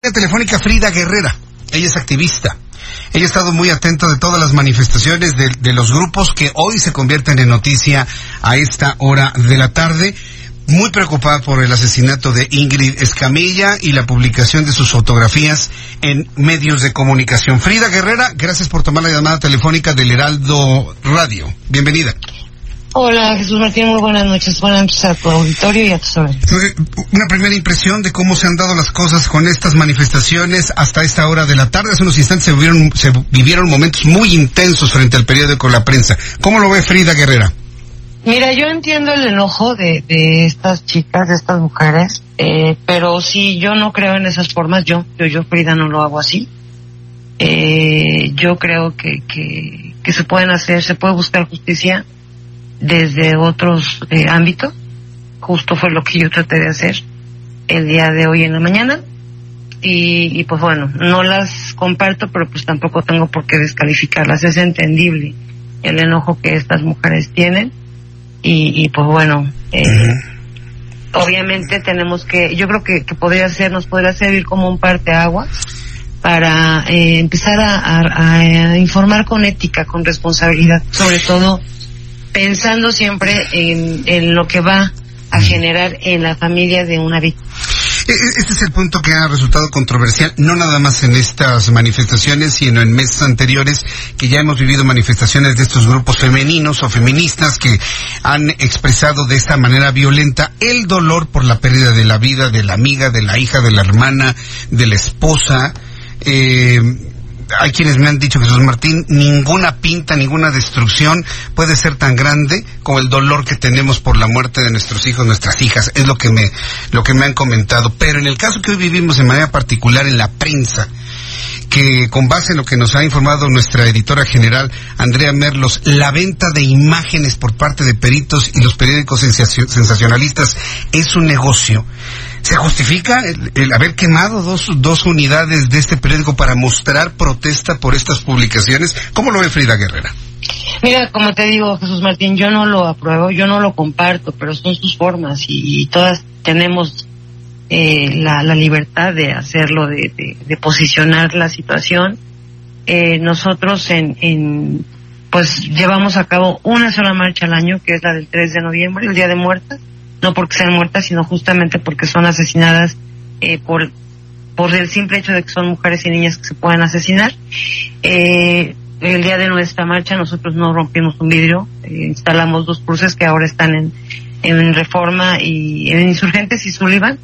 Telefónica Frida Guerrera. Ella es activista. Ella ha estado muy atenta de todas las manifestaciones de, de los grupos que hoy se convierten en noticia a esta hora de la tarde. Muy preocupada por el asesinato de Ingrid Escamilla y la publicación de sus fotografías en medios de comunicación. Frida Guerrera, gracias por tomar la llamada telefónica del Heraldo Radio. Bienvenida. Hola Jesús Martín, muy buenas noches. Buenas noches a tu auditorio y a tus. Eh, Una primera impresión de cómo se han dado las cosas con estas manifestaciones hasta esta hora de la tarde. Hace unos instantes se vivieron, se vivieron momentos muy intensos frente al periódico La Prensa. ¿Cómo lo ve Frida Guerrera? Mira, yo entiendo el enojo de, de estas chicas, de estas mujeres, eh, pero sí, yo no creo en esas formas. Yo, yo, yo Frida no lo hago así. Eh, yo creo que, que, que se pueden hacer, se puede buscar justicia desde otros eh, ámbitos. Justo fue lo que yo traté de hacer el día de hoy en la mañana. Y, y pues bueno, no las comparto, pero pues tampoco tengo por qué descalificarlas. Es entendible el enojo que estas mujeres tienen. Y, y pues bueno, eh, obviamente tenemos que, yo creo que, que podría ser, nos podría servir como un parteaguas para eh, empezar a, a- a informar con ética, con responsabilidad, sobre todo pensando siempre en, en lo que va a generar en la familia de una víctima. E- e- Este es el punto que ha resultado controversial, no nada más en estas manifestaciones, sino en meses anteriores, que ya hemos vivido manifestaciones de estos grupos femeninos o feministas que han expresado de esta manera violenta el dolor por la pérdida de la vida de la amiga, de la hija, de la hermana, de la esposa. Eh, hay quienes me han dicho, Jesús Martín, ninguna pinta, ninguna destrucción puede ser tan grande como el dolor que tenemos por la muerte de nuestros hijos, nuestras hijas. Es lo que me, lo que me han comentado. Pero en el caso que hoy vivimos de manera particular en la prensa, que con base en lo que nos ha informado nuestra editora general, Andrea Merlos, la venta de imágenes por parte de peritos y los periódicos sensacio- sensacionalistas es un negocio. ¿Se justifica el, haber quemado dos, dos unidades de este periódico para mostrar protesta por estas publicaciones? ¿Cómo lo ve Frida Guerrera? Mira, como te digo, Jesús Martín, yo no lo apruebo, yo no lo comparto, pero son sus formas y, todas tenemos eh, la, la libertad de hacerlo, de, de- de posicionar la situación. Eh, nosotros en, en, pues llevamos a cabo una sola marcha al año, que es la del 3 de noviembre, el Día de Muertas, no porque sean muertas, sino justamente porque son asesinadas eh, por, por el simple hecho de que son mujeres y niñas que se pueden asesinar. Eh, el día de nuestra marcha nosotros no rompimos un vidrio, eh, instalamos dos cruces que ahora están en, en Reforma y en Insurgentes y Sullivan.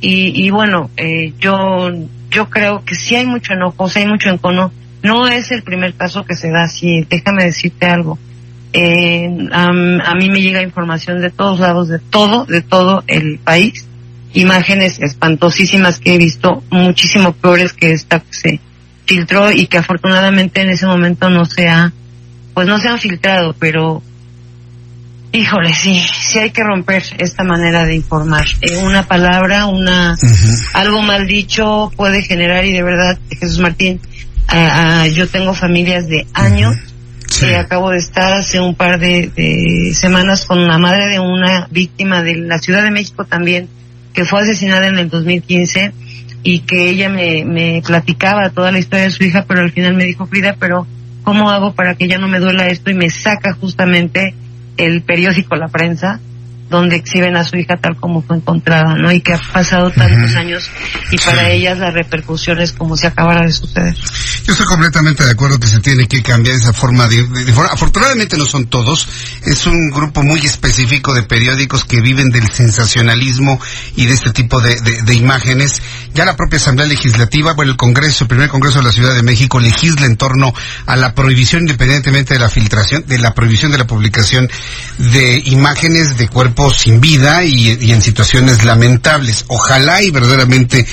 Y, y bueno, eh, yo, yo creo que sí hay mucho enojo, sí hay mucho encono. No es el primer caso que se da así, déjame decirte algo. Eh, am- a mí me llega información de todos lados, de todo, de todo el país. Imágenes espantosísimas que he visto, muchísimo peores que esta que se filtró y que afortunadamente en ese momento no se ha, pues no se han filtrado, pero híjole, sí, sí hay que romper esta manera de informar. Eh, una palabra, una, algo mal dicho puede generar y de verdad, Jesús Martín, ah, yo tengo familias de años Sí. acabo de estar hace un par de, de semanas con la madre de una víctima de la Ciudad de México también, que fue asesinada en el 2015 y que ella me, me platicaba toda la historia de su hija, pero al final me dijo, Frida, pero ¿cómo hago para que ya no me duela esto? Y me saca justamente el periódico La Prensa, donde exhiben a su hija tal como fue encontrada, ¿no? Y que ha pasado tantos años y para Sí. ellas la repercusión es como si acabara de suceder. Yo estoy completamente de acuerdo que se tiene que cambiar esa forma de, de- Afortunadamente no son todos, es un grupo muy específico de periódicos que viven del sensacionalismo y de este tipo de, de- de imágenes. Ya la propia Asamblea Legislativa, bueno, el Congreso, el primer Congreso de la Ciudad de México legisla en torno a la prohibición, independientemente de la filtración, de la prohibición de la publicación de imágenes de cuerpos sin vida y, en situaciones lamentables. Ojalá y verdaderamente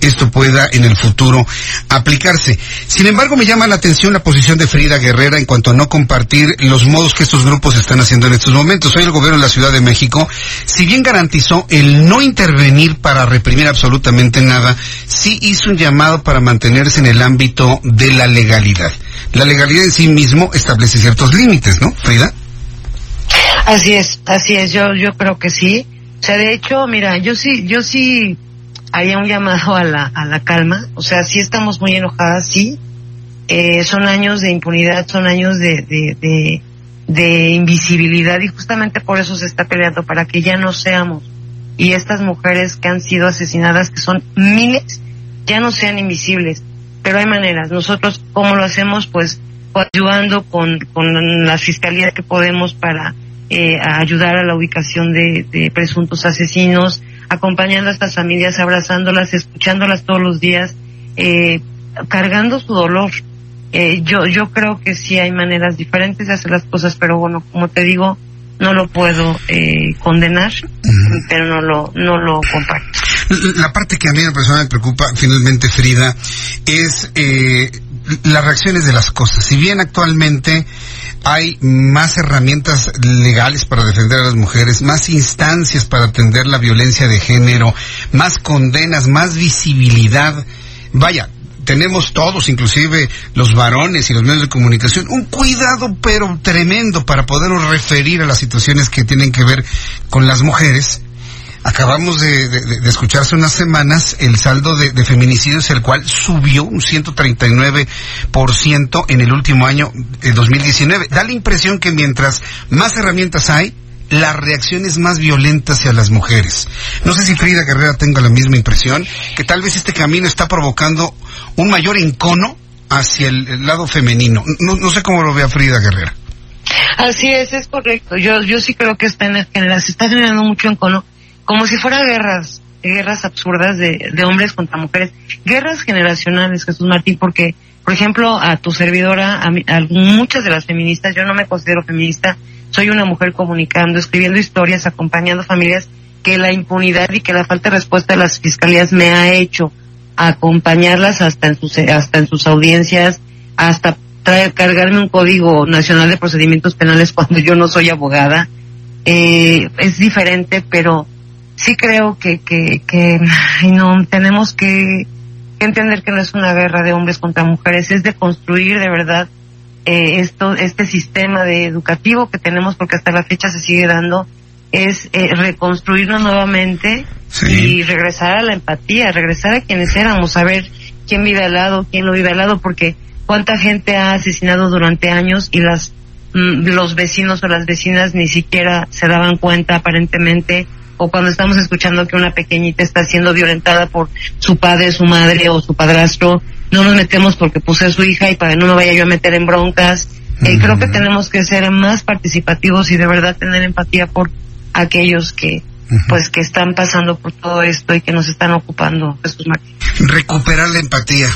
esto pueda en el futuro aplicarse. Sin embargo, me llama la atención la posición de Frida Guerrera en cuanto a no compartir los modos que estos grupos están haciendo en estos momentos. Hoy el gobierno de la Ciudad de México, si bien garantizó el no intervenir para reprimir absolutamente nada, sí hizo un llamado para mantenerse en el ámbito de la legalidad. La legalidad en sí mismo establece ciertos límites, ¿no, Frida? Así es, así es, yo, yo creo que sí. O sea, de hecho, mira, yo sí, yo sí haría un llamado a la, a la calma. O sea, sí estamos muy enojadas, sí. Eh, son años de impunidad, son años de, de, de, de invisibilidad y justamente por eso se está peleando, para que ya no seamos. Y estas mujeres que han sido asesinadas, que son miles, ya no sean invisibles. Pero hay maneras. Nosotros, ¿cómo lo hacemos? Pues ayudando con, con la fiscalía que podemos para eh, ayudar a la ubicación de, presuntos asesinos, acompañando a estas familias, abrazándolas, escuchándolas todos los días, eh, cargando su dolor. Eh, yo, yo creo que sí hay maneras diferentes de hacer las cosas, pero bueno, como te digo, no lo puedo eh, condenar, pero no lo, no lo comparto. La parte que a mí en persona me preocupa, finalmente, Frida, es eh, las reacciones de las cosas. Si bien actualmente hay más herramientas legales para defender a las mujeres, más instancias para atender la violencia de género, más condenas, más visibilidad, vaya, tenemos todos, inclusive los varones y los medios de comunicación, un cuidado pero tremendo para podernos referir a las situaciones que tienen que ver con las mujeres Acabamos de, escuchar hace unas semanas el saldo de, feminicidios, el cual subió un 139% en el último año de 2019. Da la impresión que mientras más herramientas hay, la reacción es más violenta hacia las mujeres. No sé si Frida Guerrera tenga la misma impresión, que tal vez este camino está provocando un mayor encono hacia el, lado femenino. No, sé cómo lo vea Frida Guerrera. Así es, es correcto. Yo, yo sí creo que está en se está generando mucho encono como si fueran guerras, guerras absurdas de, de hombres contra mujeres, guerras generacionales, Jesús Martín, porque, por ejemplo, a tu servidora, a, muchas de las feministas, yo no me considero feminista, soy una mujer comunicando, escribiendo historias, acompañando familias, que la impunidad y que la falta de respuesta de las fiscalías me ha hecho acompañarlas hasta en sus, hasta en sus audiencias, hasta traer, cargarme un código nacional de procedimientos penales cuando yo no soy abogada. Eh, es diferente, pero sí creo que, que, que no, tenemos que, entender que no es una guerra de hombres contra mujeres, es de construir de verdad eh, esto, este sistema de educativo que tenemos, porque hasta la fecha se sigue dando, es eh, reconstruirnos nuevamente y regresar a la empatía, regresar a quienes éramos, saber quién vive al lado, quién no vive al lado, porque cuánta gente ha asesinado durante años y las mm, los vecinos o las vecinas ni siquiera se daban cuenta aparentemente o cuando estamos escuchando que una pequeñita está siendo violentada por su padre, su madre o su padrastro, no nos metemos porque puse a su hija y para que no me vaya yo a meter en broncas. Eh, creo que tenemos que ser más participativos y de verdad tener empatía por aquellos que pues que están pasando por todo esto y que nos están ocupando. Recuperar la empatía.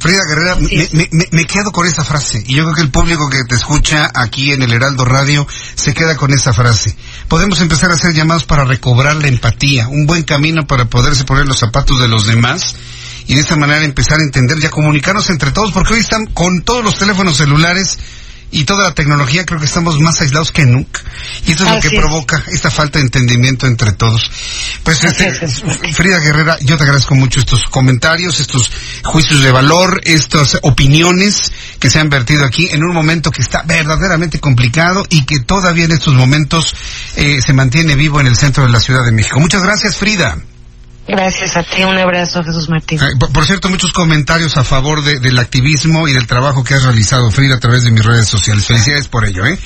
Frida Guerrera, me, quedo con esa frase y yo creo que el público que te escucha aquí en el Heraldo Radio se queda con esa frase. Podemos empezar a hacer llamados para recobrar la empatía, un buen camino para poderse poner los zapatos de los demás y de esa manera empezar a entender y a comunicarnos entre todos, porque hoy están con todos los teléfonos celulares y toda la tecnología, creo que estamos más aislados que nunca. Y eso es lo que provoca esta falta de entendimiento entre todos. Pues, este, Frida Guerrera, yo te agradezco mucho estos comentarios, estos juicios de valor, estas opiniones que se han vertido aquí en un momento que está verdaderamente complicado y que todavía en estos momentos eh, se mantiene vivo en el centro de la Ciudad de México. Muchas gracias, Frida. Gracias a ti, un abrazo, Jesús Martín. por, cierto, muchos comentarios a favor del activismo y del trabajo que has realizado, Frida, a través de mis redes sociales. Felicidades por ello, ¿eh?